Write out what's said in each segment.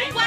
台湾》。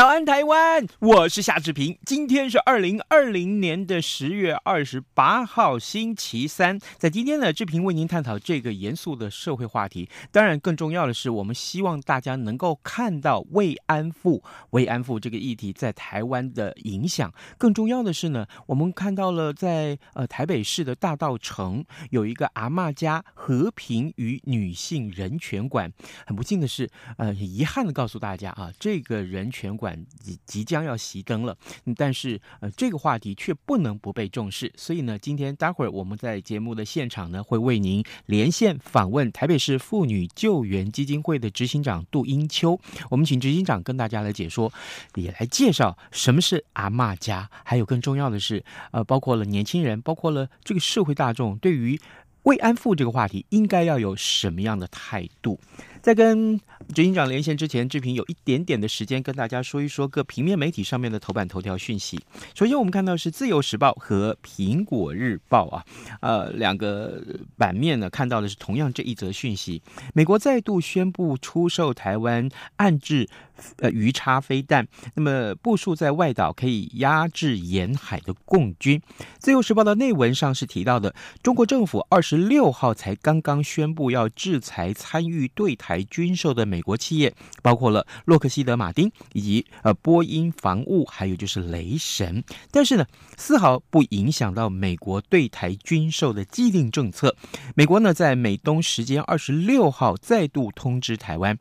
早安，台湾！我是夏志平。今天是二零二零年的十月二十八号，星期三。在今天呢，志平为您探讨这个严肃的社会话题。当然，更重要的是，我们希望大家能够看到慰安妇、慰安妇这个议题在台湾的影响。更重要的是呢，我们看到了在呃台北市的大稻城有一个阿嬷家和平与女性人权馆。很不幸的是，呃，遗憾的告诉大家啊，这个人权馆即即将要熄灯了，但是呃，这个话题却不能不被重视。所以呢，今天待会儿我们在节目的现场呢，会为您连线访问台北市妇女救援基金会的执行长杜英秋。我们请执行长跟大家来解说，也来介绍什么是阿嬷家，还有更重要的是，呃，包括了年轻人，包括了这个社会大众，对于慰安妇这个话题，应该要有什么样的态度？在跟执行长连线之前，志平有一点点的时间跟大家说一说各平面媒体上面的头版头条讯息。首先，我们看到是《自由时报》和《苹果日报》啊，呃，两个版面呢看到的是同样这一则讯息：美国再度宣布出售台湾暗制呃鱼叉飞弹，那么部署在外岛可以压制沿海的共军。《自由时报》的内文上是提到的，中国政府二十六号才刚刚宣布要制裁参与对台。台军售的美国企业包括了洛克希德马丁以及呃波音防务，还有就是雷神，但是呢，丝毫不影响到美国对台军售的既定政策。美国呢，在美东时间二十六号再度通知台湾。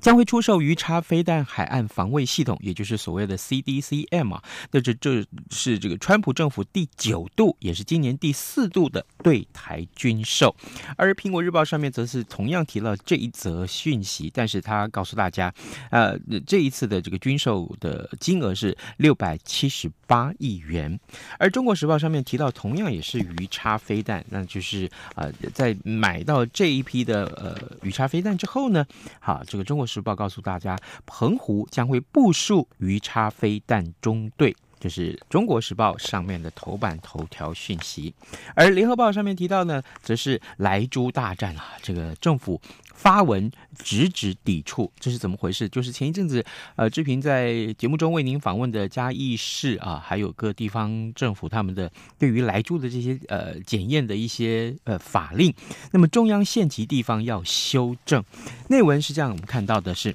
将会出售鱼叉飞弹海岸防卫系统，也就是所谓的 CDCM 啊。那这这是这个川普政府第九度，也是今年第四度的对台军售。而苹果日报上面则是同样提了这一则讯息，但是他告诉大家，呃，这一次的这个军售的金额是六百七十八亿元。而中国时报上面提到，同样也是鱼叉飞弹，那就是呃，在买到这一批的呃鱼叉飞弹之后呢，好，这个中国。时报告诉大家，澎湖将会部署鱼叉飞弹中队，就是中国时报上面的头版头条讯息。而联合报上面提到呢，则是莱猪大战啊，这个政府发文直指抵触，这是怎么回事？就是前一阵子，呃，志平在节目中为您访问的嘉义市啊，还有各地方政府他们的对于莱猪的这些呃检验的一些呃法令，那么中央限期地方要修正。内文是这样，我们看到的是。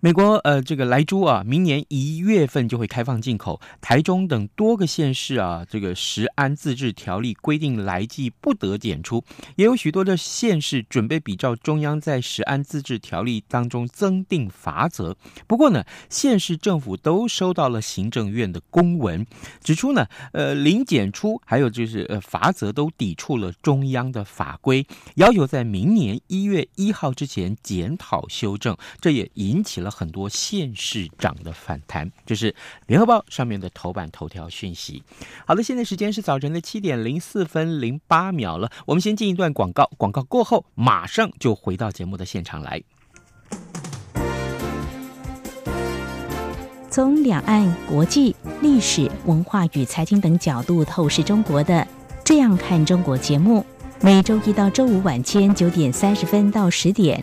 美国呃，这个莱猪啊，明年一月份就会开放进口。台中等多个县市啊，这个食安自治条例规定来剂不得检出，也有许多的县市准备比照中央在食安自治条例当中增订罚则。不过呢，县市政府都收到了行政院的公文，指出呢，呃，零检出还有就是呃罚则都抵触了中央的法规，要求在明年一月一号之前检讨修正。这也引起了。了很多县市长的反弹，这是联合报上面的头版头条讯息。好的，现在时间是早晨的七点零四分零八秒了，我们先进一段广告，广告过后马上就回到节目的现场来。从两岸、国际、历史文化与财经等角度透视中国的《这样看中国》节目，每周一到周五晚间九点三十分到十点。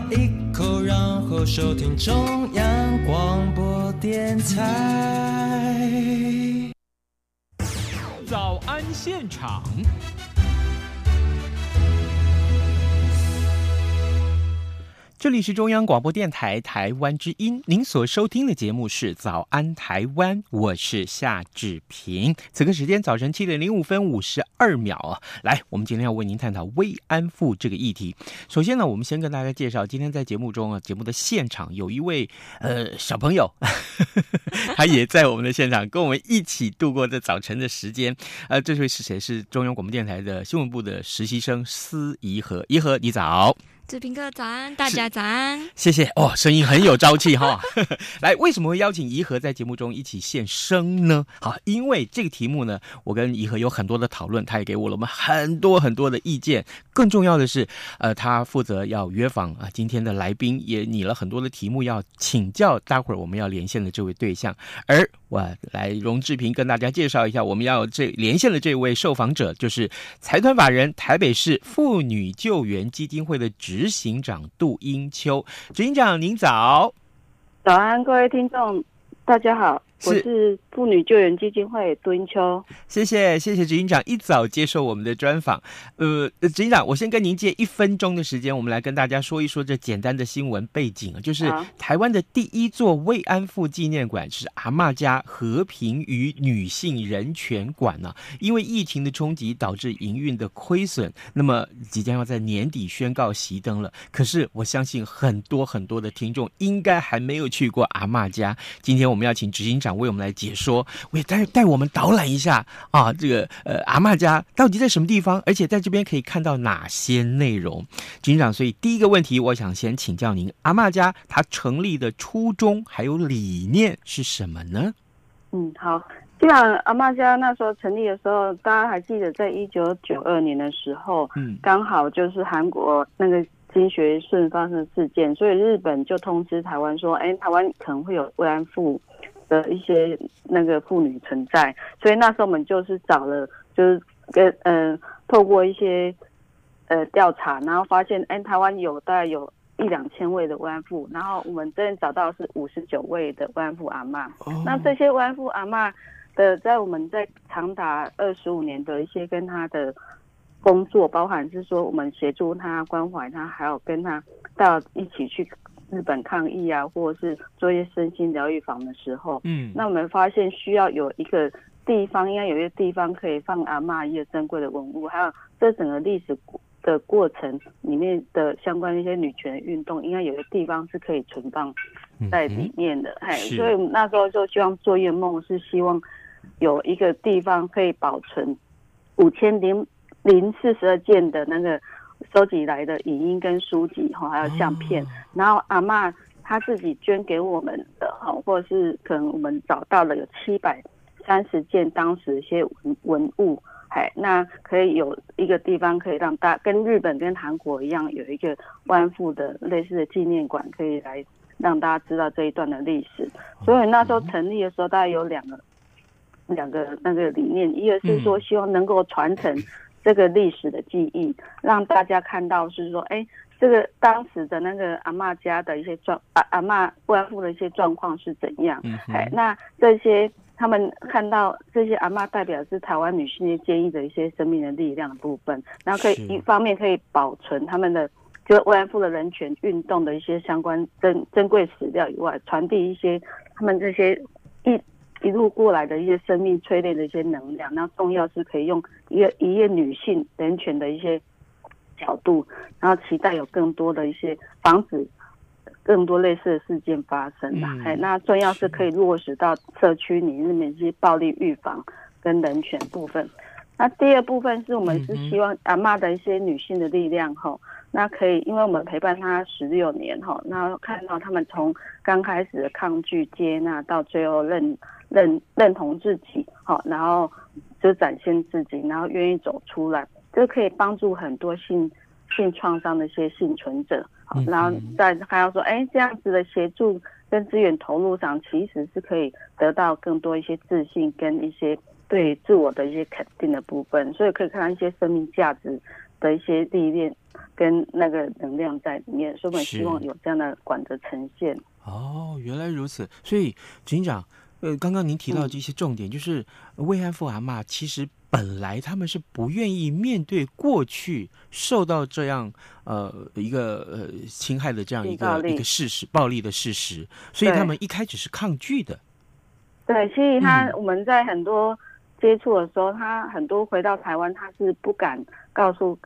一口，然后收听中央广播电台。早安现场。这里是中央广播电台台湾之音，您所收听的节目是《早安台湾》，我是夏志平。此刻时间早晨七点零五分五十二秒啊，来，我们今天要为您探讨慰安妇这个议题。首先呢，我们先跟大家介绍，今天在节目中啊，节目的现场有一位呃小朋友，他也在我们的现场，跟我们一起度过这早晨的时间。呃，这位是谁？是中央广播电台的新闻部的实习生司仪和，怡和你早。志平哥早安，大家早安，谢谢哦，声音很有朝气哈。来，为什么会邀请怡和在节目中一起现身呢？好，因为这个题目呢，我跟怡和有很多的讨论，他也给我了我们很多很多的意见。更重要的是，呃，他负责要约访啊，今天的来宾也拟了很多的题目要请教，待会儿我们要连线的这位对象。而我来荣志平跟大家介绍一下，我们要这连线的这位受访者，就是财团法人台北市妇女救援基金会的。执行长杜英秋，执行长您早，早安，各位听众，大家好。我是妇女救援基金会杜英秋，谢谢谢谢执行长一早接受我们的专访。呃，执行长，我先跟您借一分钟的时间，我们来跟大家说一说这简单的新闻背景啊，就是台湾的第一座慰安妇纪念馆是阿嬷家和平与女性人权馆呢、啊。因为疫情的冲击导致营运的亏损，那么即将要在年底宣告熄灯了。可是我相信很多很多的听众应该还没有去过阿嬷家。今天我们要请执行长。为我们来解说，我也带带我们导览一下啊，这个呃阿嬷家到底在什么地方，而且在这边可以看到哪些内容？警长，所以第一个问题，我想先请教您，阿嬷家它成立的初衷还有理念是什么呢？嗯，好，基本上阿嬷家那时候成立的时候，大家还记得，在一九九二年的时候，嗯，刚好就是韩国那个金学顺发生事件，所以日本就通知台湾说，哎，台湾可能会有慰安妇。的一些那个妇女存在，所以那时候我们就是找了，就是跟嗯、呃，透过一些呃调查，然后发现，哎，台湾有大概有一两千位的慰安妇，然后我们这边找到是五十九位的慰安妇阿嬷。Oh. 那这些慰安妇阿嬷的，在我们在长达二十五年的一些跟她的工作，包含是说我们协助她关怀她，还有跟她到一起去。日本抗议啊，或者是做一些身心疗愈房的时候，嗯，那我们发现需要有一个地方，应该有一个地方可以放阿嬷一些珍贵的文物，还有这整个历史的过程里面的相关的一些女权运动，应该有一个地方是可以存放在里面的。哎、嗯，所以那时候就希望做一个梦，是希望有一个地方可以保存五千零零四十二件的那个。收集来的影音跟书籍哈，还有相片，然后阿嬷她自己捐给我们的哈，或者是可能我们找到了有七百三十件当时一些文文物，哎，那可以有一个地方可以让大跟日本跟韩国一样有一个慰安妇的类似的纪念馆，可以来让大家知道这一段的历史。所以那时候成立的时候，大概有两个两个那个理念，一个是说希望能够传承。这个历史的记忆，让大家看到是说，哎，这个当时的那个阿嬷家的一些状，阿阿嬷慰安妇的一些状况是怎样？嗯，哎，那这些他们看到这些阿嬷代表是台湾女性的坚毅的一些生命的力量的部分，然后可以一方面可以保存他们的就慰安妇的人权运动的一些相关珍珍贵史料以外，传递一些他们这些一。一路过来的一些生命淬炼的一些能量，那重要是可以用一个一页女性人权的一些角度，然后期待有更多的一些防止更多类似的事件发生啦。哎、嗯，那重要是可以落实到社区里面一些暴力预防跟人权部分。那第二部分是我们是希望阿妈的一些女性的力量哈，那可以因为我们陪伴她十六年哈，那看到他们从刚开始的抗拒接纳到最后认。认认同自己，好，然后就展现自己，然后愿意走出来，这可以帮助很多性性创伤的一些幸存者，好，然后再还要说，哎，这样子的协助跟资源投入上，其实是可以得到更多一些自信跟一些对自我的一些肯定的部分，所以可以看到一些生命价值的一些历练跟那个能量在里面，所以我们希望有这样的馆的呈现。哦，原来如此。所以执行长，呃，刚刚您提到的这些重点，嗯、就是慰安妇阿嬷其实本来他们是不愿意面对过去受到这样呃一个呃侵害的这样一个一个事实，暴力的事实，所以他们一开始是抗拒的。对，所以他、嗯、我们在很多接触的时候，他很多回到台湾，他是不敢告诉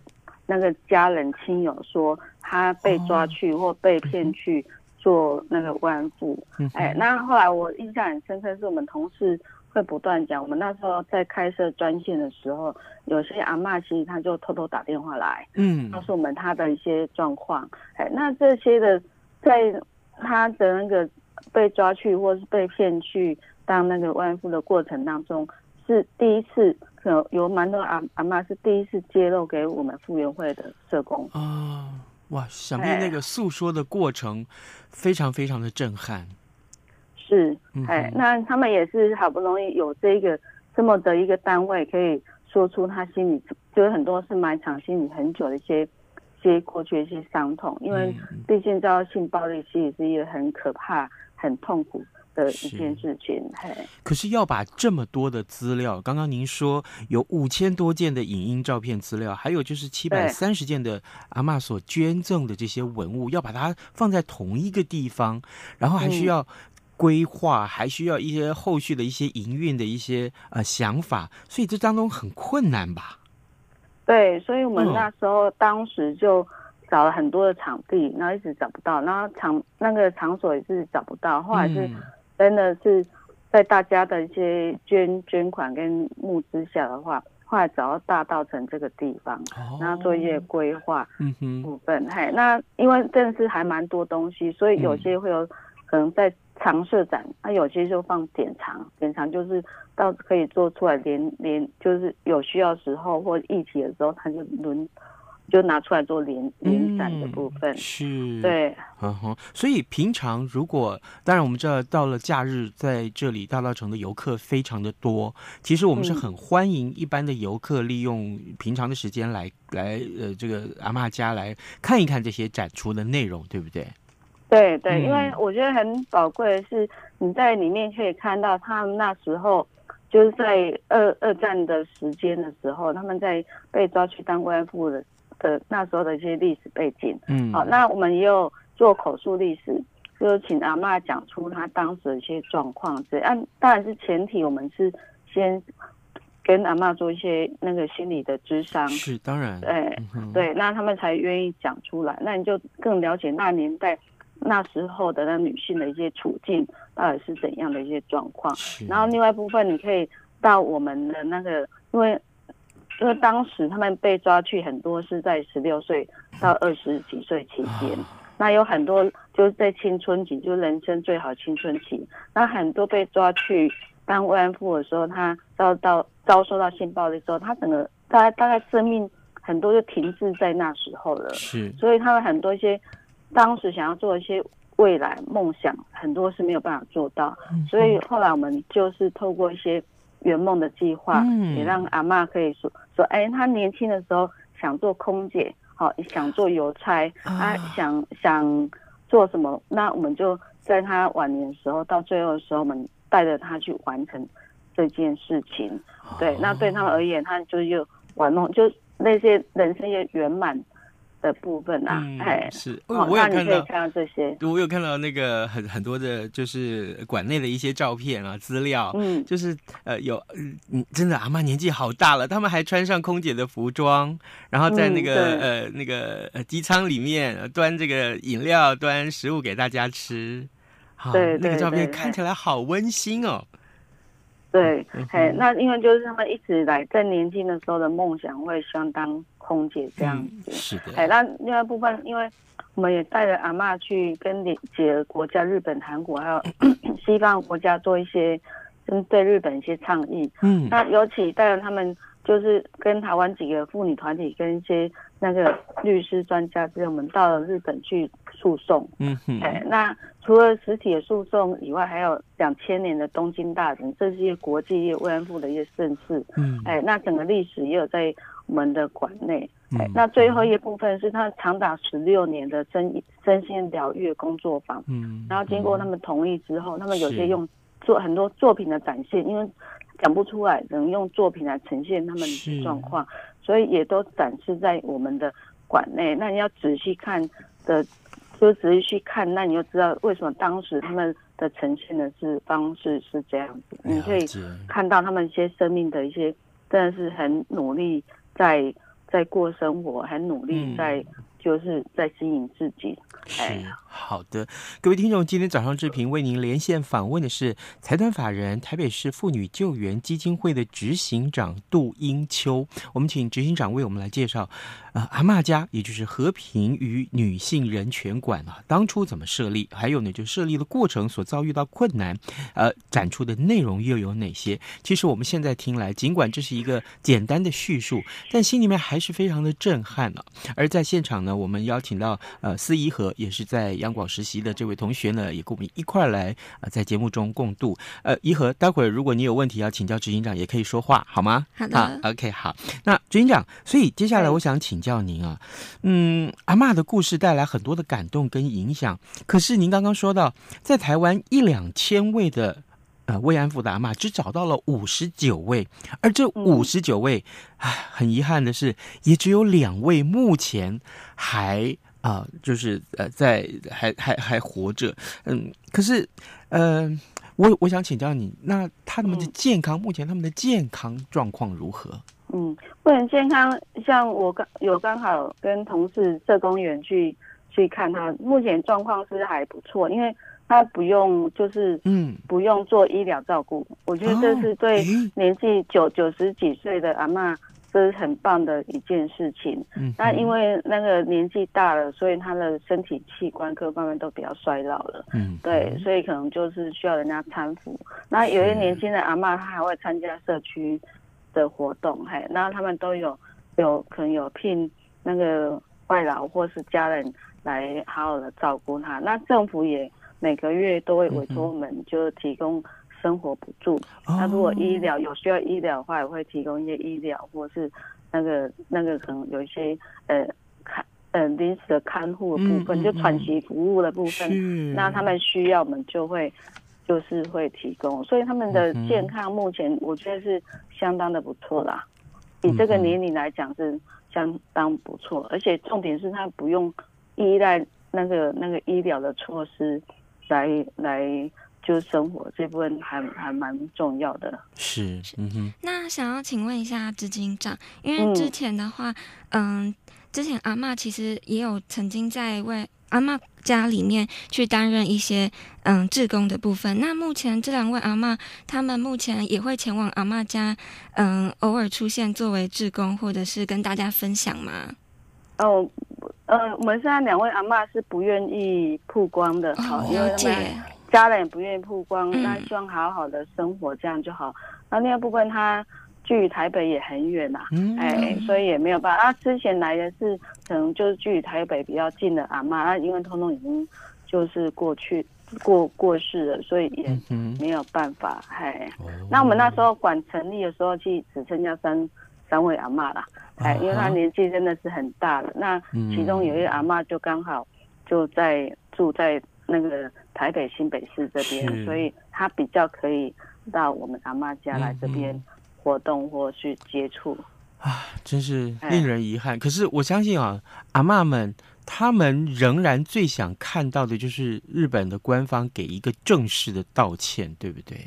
那个家人亲友说他被抓去或被骗去。哦做那个慰安妇，哎，那后来我印象很深刻，是我们同事会不断讲，我们那时候在开设专线的时候，有些阿嬷其实她就偷偷打电话来，嗯，告诉我们她的一些状况，哎，那这些的在他的那个被抓去或是被骗去当那个慰安妇的过程当中，是第一次，可能有蛮多阿阿嬷是第一次揭露给我们妇援会的社工。啊。哇，想必那个诉说的过程非常非常的震撼。是，哎、嗯，那他们也是好不容易有这个这么的一个单位，可以说出他心里就是很多是埋藏心里很久的一些一些过去的一些伤痛，因为毕竟遭到性暴力其实是一个很可怕、很痛苦。的一件事情，嘿。可是要把这么多的资料，刚刚您说有五千多件的影音照片资料，还有就是七百三十件的阿嬷所捐赠的这些文物，要把它放在同一个地方，然后还需要规划，嗯、还需要一些后续的一些营运的一些呃想法，所以这当中很困难吧？对，所以我们那时候当时就找了很多的场地，然后一直找不到，然后场那个场所也是找不到，后来是。真的是在大家的一些捐捐款跟募资下的话，后来找到大道城这个地方，哦、然后做一些规划部分。嗯、哼嘿，那因为真的是还蛮多东西，所以有些会有可能在常设展，那、嗯、有些就放典藏，典藏就是到可以做出来连连，就是有需要时候或一起的时候，他就轮。就拿出来做联联展的部分，嗯、是，对，嗯哼。所以平常如果，当然我们知道到了假日，在这里大稻城的游客非常的多。其实我们是很欢迎一般的游客利用平常的时间来来呃这个阿嬷家来看一看这些展出的内容，对不对？对对，因为我觉得很宝贵的是你在里面可以看到他们那时候就是在二二战的时间的时候，他们在被抓去当慰安妇的。的那时候的一些历史背景，嗯，好，那我们也有做口述历史，就是请阿嬷讲出她当时的一些状况。这样当然是前提，我们是先跟阿嬷做一些那个心理的咨商，是当然，对、嗯、对，那他们才愿意讲出来。那你就更了解那年代那时候的那女性的一些处境到底是怎样的一些状况。然后另外一部分，你可以到我们的那个，因为。因为当时他们被抓去，很多是在十六岁到二十几岁期间，那有很多就是在青春期，就是人生最好青春期。那很多被抓去当慰安妇的时候，他遭到遭受到性暴力的时候，他整个大概大概生命很多就停滞在那时候了。是，所以他们很多一些当时想要做一些未来梦想，很多是没有办法做到。所以后来我们就是透过一些。圆梦的计划，嗯也让阿嬷可以说说，哎，她年轻的时候想做空姐，好想做邮差，啊想想做什么，那我们就在她晚年的时候，到最后的时候，我们带着她去完成这件事情。对，那对他们而言，他就又玩梦，就那些人生也圆满。的部分啊，哎、嗯，是，哦、我有看到，看到这些，我有看到那个很很多的，就是馆内的一些照片啊，资料，嗯，就是呃，有，嗯，真的阿妈年纪好大了，他们还穿上空姐的服装，然后在那个、嗯、呃那个呃机舱里面端这个饮料、端食物给大家吃，好，对，那个照片看起来好温馨哦。对，哎，那因为就是他们一直以来在年轻的时候的梦想会相当空姐这样子，嗯、是的。哎，那另外一部分，因为我们也带着阿嬷去跟几个国家，日本、韩国还有 西方国家做一些针对日本一些倡议。嗯，那尤其带着他们就是跟台湾几个妇女团体跟一些那个律师专家，之后我们到了日本去诉讼。嗯哼，哎，那除了实体的诉讼以外，还有两千年的东京大臣，这是一些国际慰安妇的一些盛事。嗯，哎，那整个历史也有在我们的馆内。哎，那最后一部分是他长达十六年的身身心疗愈工作坊。嗯，然后经过他们同意之后，他们有些用做很多作品的展现，因为讲不出来，只能用作品来呈现他们的状况，所以也都展示在我们的馆内。那你要仔细看的，就仔细去看，那你就知道为什么当时他们的呈现的是方式是这样子。你可以看到他们一些生命的一些，真的是很努力在。在过生活，很努力在，嗯、就是在吸引自己。是好的，各位听众，今天早上志平为您连线访问的是财团法人台北市妇女救援基金会的执行长杜英秋。我们请执行长为我们来介绍。啊，阿嬷家也就是和平与女性人权馆啊，当初怎么设立？还有呢，就设立的过程所遭遇到困难，呃，展出的内容又有哪些？其实我们现在听来，尽管这是一个简单的叙述，但心里面还是非常的震撼了、啊。而在现场呢，我们邀请到呃司仪和，也是在央广实习的这位同学呢，也跟我们一块来啊、呃，在节目中共度。呃，怡和，待会儿如果你有问题要请教执行长，也可以说话，好吗？好的。好，OK，好。那执行长，所以接下来我想请。教您啊，嗯，阿妈的故事带来很多的感动跟影响。可是您刚刚说到，在台湾一两千位的呃慰安妇的阿嬷，只找到了五十九位，而这五十九位，唉，很遗憾的是，也只有两位目前还啊、呃，就是呃在还还还活着。嗯，可是呃，我我想请教你，那他们的健康，目前他们的健康状况如何？嗯，不很健康。像我刚有刚好跟同事社工员去去看他，目前状况是还不错，因为他不用就是嗯不用做医疗照顾。嗯、我觉得这是对年纪九九十几岁的阿嬷，这是很棒的一件事情。嗯，那因为那个年纪大了，所以他的身体器官各方面都比较衰老了。嗯，对，所以可能就是需要人家搀扶。那有些年轻的阿嬷，她还会参加社区。的活动，嘿，那他们都有有可能有聘那个外劳或是家人来好好的照顾他。那政府也每个月都会委托我们，就提供生活补助。嗯、那如果医疗有需要医疗的话，也会提供一些医疗，或是那个那个可能有一些呃看呃临时的看护的部分，嗯嗯嗯就喘息服务的部分。那他们需要，我们就会。就是会提供，所以他们的健康目前我觉得是相当的不错啦，嗯、比这个年龄来讲是相当不错，而且重点是他不用依赖那个那个医疗的措施来来就生活，这部分还还蛮重要的。是，嗯哼。那想要请问一下执行长，因为之前的话，嗯，嗯之前阿嬷其实也有曾经在为阿嬷家里面去担任一些嗯志工的部分。那目前这两位阿嬷，他们目前也会前往阿嬷家，嗯，偶尔出现作为志工，或者是跟大家分享吗？哦，呃，我们现在两位阿嬷是不愿意曝光的，好、哦，因为他们家人也不愿意曝光，那、嗯、希望好好的生活这样就好。那另外部分他。距台北也很远呐、啊，嗯、哎，所以也没有办法。啊，之前来的是可能就是距台北比较近的阿嬷，那，因为通通已经就是过去过过世了，所以也没有办法。哎，那我们那时候管成立的时候，其实只剩下三三位阿妈了，哎，因为他年纪真的是很大了。那其中有一个阿妈就刚好就在住在那个台北新北市这边，所以他比较可以到我们阿妈家来这边。活动或去接触啊，真是令人遗憾。哎、可是我相信啊，阿妈们他们仍然最想看到的就是日本的官方给一个正式的道歉，对不对？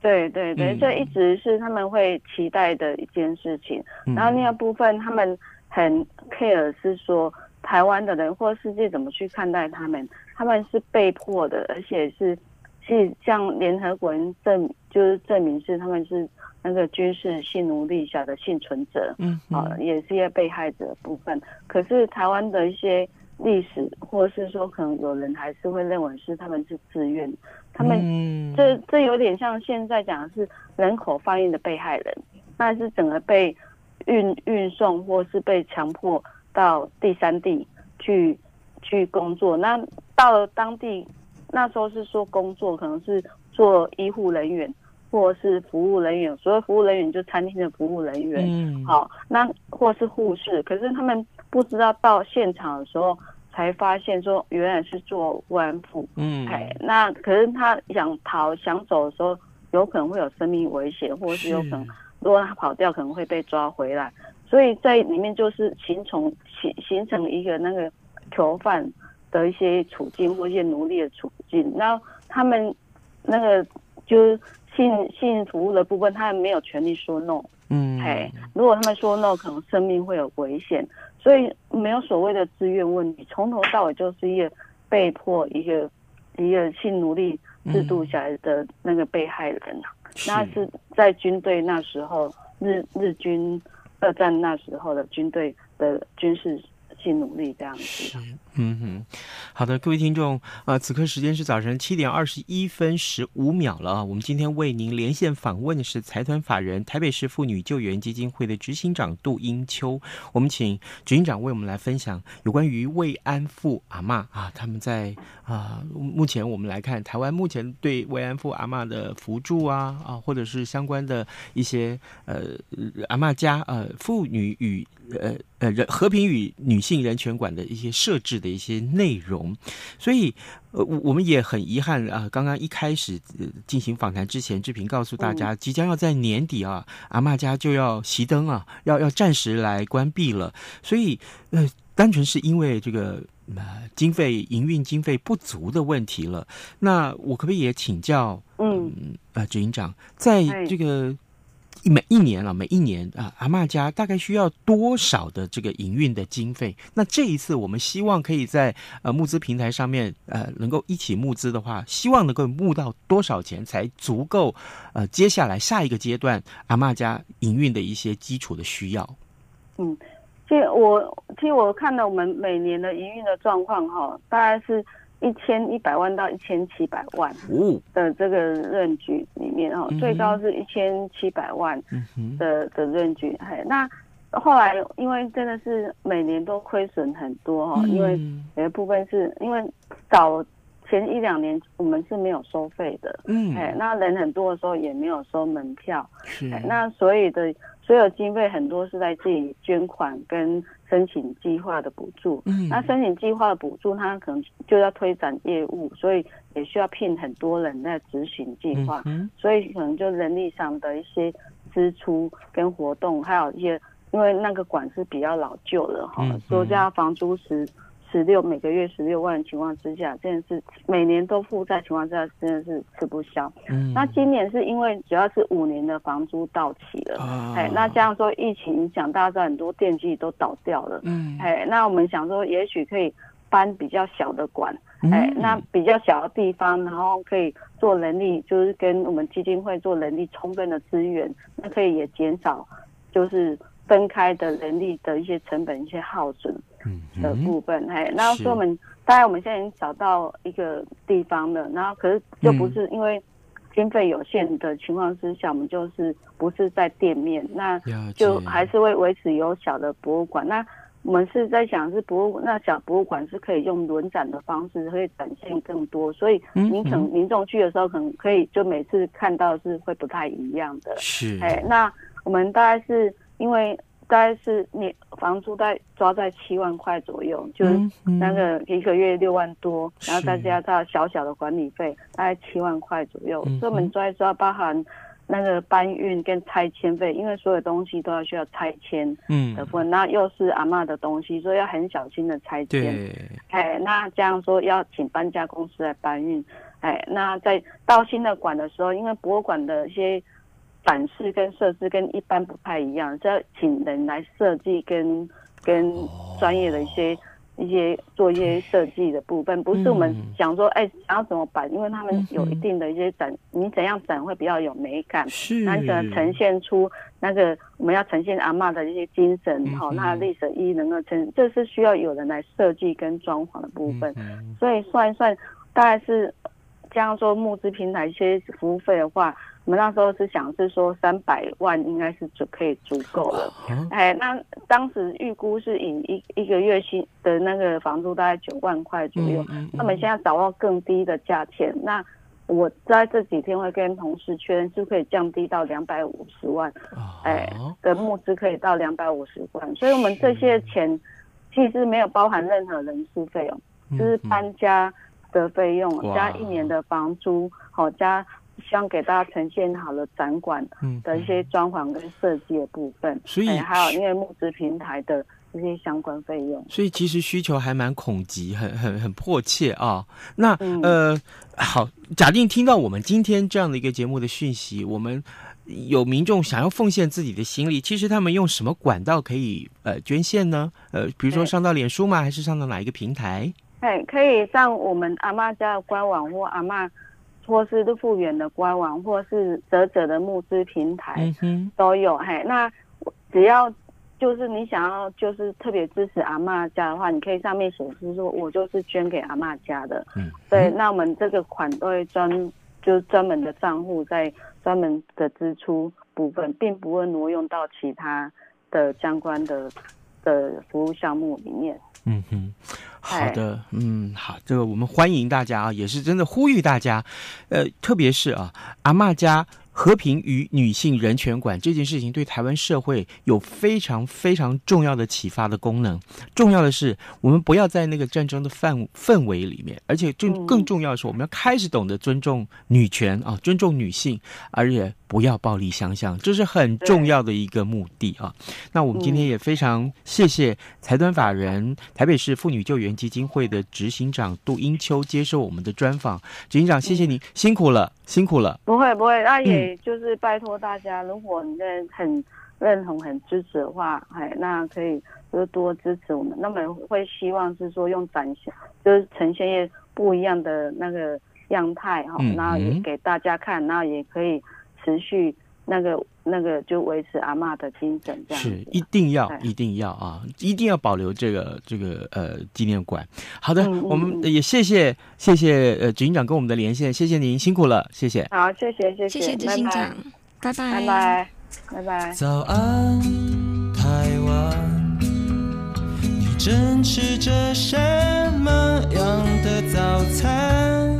对对对，这、嗯、一直是他们会期待的一件事情。嗯、然后另外部分，他们很 care 是说台湾的人或世界怎么去看待他们，他们是被迫的，而且是是像联合国人证就是证明是他们是。那个军事性奴隶下的幸存者，嗯，啊、呃，也是一些被害者的部分。可是台湾的一些历史，或是说可能有人还是会认为是他们是自愿，他们这这有点像现在讲的是人口贩运的被害人，那是整个被运运送或是被强迫到第三地去去工作。那到了当地，那时候是说工作可能是做医护人员。或是服务人员，所谓服务人员就餐厅的服务人员，嗯，好，那或是护士，可是他们不知道到现场的时候才发现说原来是做慰安妇，嗯，哎，那可是他想逃想走的时候，有可能会有生命危险，或是有可能如果他跑掉可能会被抓回来，所以在里面就是形成形形成一个那个囚犯的一些处境或一些奴隶的处境，那他们那个就是。性性服务的部分，他们没有权利说 no。嗯，哎，如果他们说 no，可能生命会有危险，所以没有所谓的自愿问题，从头到尾就是一个被迫一个一个性奴隶制度下来的那个被害人。嗯、那是在军队那时候，日日军二战那时候的军队的军事。性努力这样子，嗯哼，好的，各位听众啊、呃，此刻时间是早晨七点二十一分十五秒了啊。我们今天为您连线访问的是财团法人台北市妇女救援基金会的执行长杜英秋。我们请执行长为我们来分享有关于慰安妇阿嬷啊，他们在啊，目前我们来看台湾目前对慰安妇阿嬷的扶助啊啊，或者是相关的一些呃阿嬷家呃妇女与呃呃人和平与女。性人权馆的一些设置的一些内容，所以呃，我们也很遗憾啊。刚刚一开始进行访谈之前，志平告诉大家，即将要在年底啊，阿嬷家就要熄灯啊，要要暂时来关闭了。所以呃，单纯是因为这个呃经费营运经费不足的问题了。那我可不可以也请教嗯呃执行长，在这个。每一年了，每一年啊，阿嬷家大概需要多少的这个营运的经费？那这一次我们希望可以在呃募资平台上面呃能够一起募资的话，希望能够募到多少钱才足够？呃，接下来下一个阶段阿嬷家营运的一些基础的需要。嗯，其实我其实我看到我们每年的营运的状况哈，大概是。一千一百万到一千七百万的这个润局里面哦，最高是一千七百万的的润局。嘿，那后来因为真的是每年都亏损很多哈，因为有一部分是因为早前一两年我们是没有收费的，嗯，哎，那人很多的时候也没有收门票，是，那所以的。所有经费很多是在自己捐款跟申请计划的补助。嗯，那申请计划的补助，他可能就要推展业务，所以也需要聘很多人在执行计划。嗯，所以可能就人力上的一些支出跟活动，还有一些因为那个馆是比较老旧了哈，所以这样房租是。十六每个月十六万的情况之下，真的是每年都负债情况之下，真的是吃不消。嗯，那今年是因为主要是五年的房租到期了，哎、哦，那加上说疫情影响，大家知道很多电器都倒掉了，嗯，哎，那我们想说，也许可以搬比较小的馆，哎、嗯，那比较小的地方，然后可以做人力，就是跟我们基金会做人力充分的资源，那可以也减少，就是分开的人力的一些成本、一些耗损。的部分，哎、嗯，然后说我们大概我们现在已经找到一个地方了，然后可是就不是因为经费有限的情况之下，嗯、我们就是不是在店面，那就还是会维持有小的博物馆。那我们是在想是博物那小博物馆是可以用轮展的方式，可以展现更多，所以您可能民众去的时候，可能可以就每次看到是会不太一样的。是，哎，那我们大概是因为。大概是你房租在抓在七万块左右，就是那个一个月六万多，然后再加上小小的管理费，大概七万块左右。所以我们抓一抓，包含那个搬运跟拆迁费，因为所有东西都要需要拆迁的部分，那又是阿嬷的东西，所以要很小心的拆迁。哎，那这样说要请搬家公司来搬运。哎，那在到新的馆的时候，因为博物馆的一些。展示跟设置跟一般不太一样，是要请人来设计跟跟专业的一些、oh. 一些做一些设计的部分，不是我们想说哎、想要怎么摆，因为他们有一定的一些展，嗯、你怎样展会比较有美感，是。那个呈现出那个我们要呈现阿嬷的一些精神，好、嗯，那历史意义能够呈，这是需要有人来设计跟装潢的部分，嗯、所以算一算大概是。这样说募资平台一些服务费的话，我们那时候是想是说三百万应该是足可以足够了。哎，那当时预估是以一一个月薪的那个房租大概九万块左右，那么现在找到更低的价钱，那我在这几天会跟同事确认是可以降低到两百五十万，哎，的募资可以到两百五十万，所以我们这些钱其实没有包含任何人事费用，就是搬家的费用加一年的房租，好加。希望给大家呈现好了展馆的一些装潢跟设计的部分，嗯、所以还有因为募资平台的一些相关费用，所以其实需求还蛮恐急，很很很迫切啊、哦。那、嗯、呃，好，假定听到我们今天这样的一个节目的讯息，我们有民众想要奉献自己的心力，其实他们用什么管道可以呃捐献呢？呃，比如说上到脸书吗？还是上到哪一个平台？哎，可以上我们阿妈家的官网或阿嬷。或是复原的官网，或是泽泽的募资平台，都有。嗯、嘿，那只要就是你想要就是特别支持阿嬷家的话，你可以上面显示说，我就是捐给阿嬷家的。嗯，对，那我们这个款都会专就是专门的账户在专门的支出部分，并不会挪用到其他的相关的的服务项目里面。嗯哼。好的，嗯，好，这个我们欢迎大家啊，也是真的呼吁大家，呃，特别是啊，阿嬷家。和平与女性人权馆这件事情对台湾社会有非常非常重要的启发的功能。重要的是，我们不要在那个战争的范氛围里面，而且更更重要的是，我们要开始懂得尊重女权啊，尊重女性，而且不要暴力相向，这是很重要的一个目的啊。那我们今天也非常谢谢财团法人台北市妇女救援基金会的执行长杜英秋接受我们的专访。执行长，谢谢你，辛苦了。辛苦了，不会不会，那也就是拜托大家，嗯、如果你很认同、很支持的话，哎，那可以就多支持我们。那么会希望是说用展现，就是呈现一不一样的那个样态哈，然后也给大家看，然后也可以持续。那个那个就维持阿嬷的精神，这样是一定要一定要啊，一定要保留这个这个呃纪念馆。好的，嗯、我们也谢谢谢谢呃执行长跟我们的连线，谢谢您辛苦了，谢谢。好，谢谢谢谢谢谢执行长，拜拜拜拜拜拜。早安，台湾，你正吃着什么样的早餐？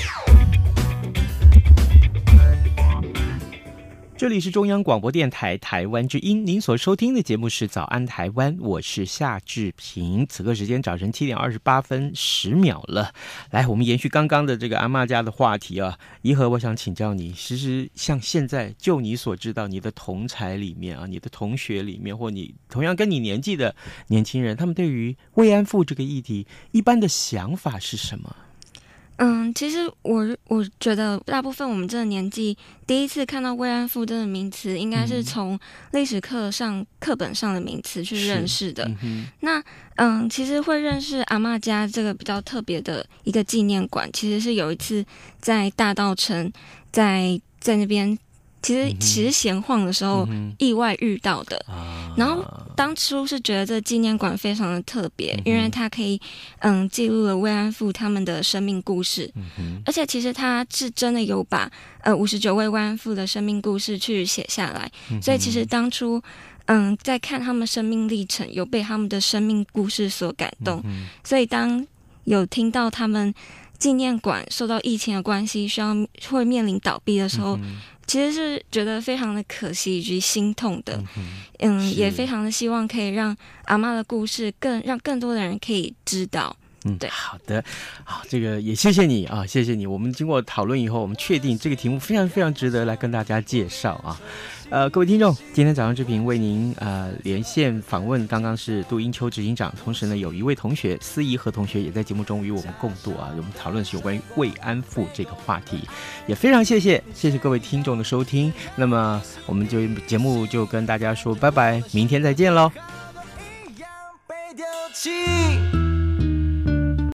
这里是中央广播电台台湾之音，您所收听的节目是《早安台湾》，我是夏志平。此刻时间早晨七点二十八分十秒了。来，我们延续刚刚的这个阿嬷家的话题啊，颐和，我想请教你，其实像现在就你所知道，你的同才里面啊，你的同学里面，或你同样跟你年纪的年轻人，他们对于慰安妇这个议题，一般的想法是什么？嗯，其实我我觉得大部分我们这个年纪第一次看到慰安妇这个名词，应该是从历史课上课本上的名词去认识的。嗯、那嗯，其实会认识阿嬷家这个比较特别的一个纪念馆，其实是有一次在大道城，在在那边。其实其实闲晃的时候意外遇到的，然后当初是觉得这纪念馆非常的特别，因为它可以嗯记录了慰安妇他们的生命故事，而且其实他是真的有把呃五十九位慰安妇的生命故事去写下来，所以其实当初嗯在看他们生命历程，有被他们的生命故事所感动，所以当有听到他们纪念馆受到疫情的关系需要会面临倒闭的时候。其实是觉得非常的可惜以及心痛的，嗯，嗯，也非常的希望可以让阿妈的故事更让更多的人可以知道。嗯，对，好的，好，这个也谢谢你啊，谢谢你。我们经过讨论以后，我们确定这个题目非常非常值得来跟大家介绍啊。呃，各位听众，今天早上志平为您呃连线访问，刚刚是杜英秋执行长，同时呢有一位同学司仪和同学也在节目中与我们共度啊，我们讨论是有关于慰安妇这个话题，也非常谢谢谢谢各位听众的收听，那么我们就节目就跟大家说拜拜，明天再见喽。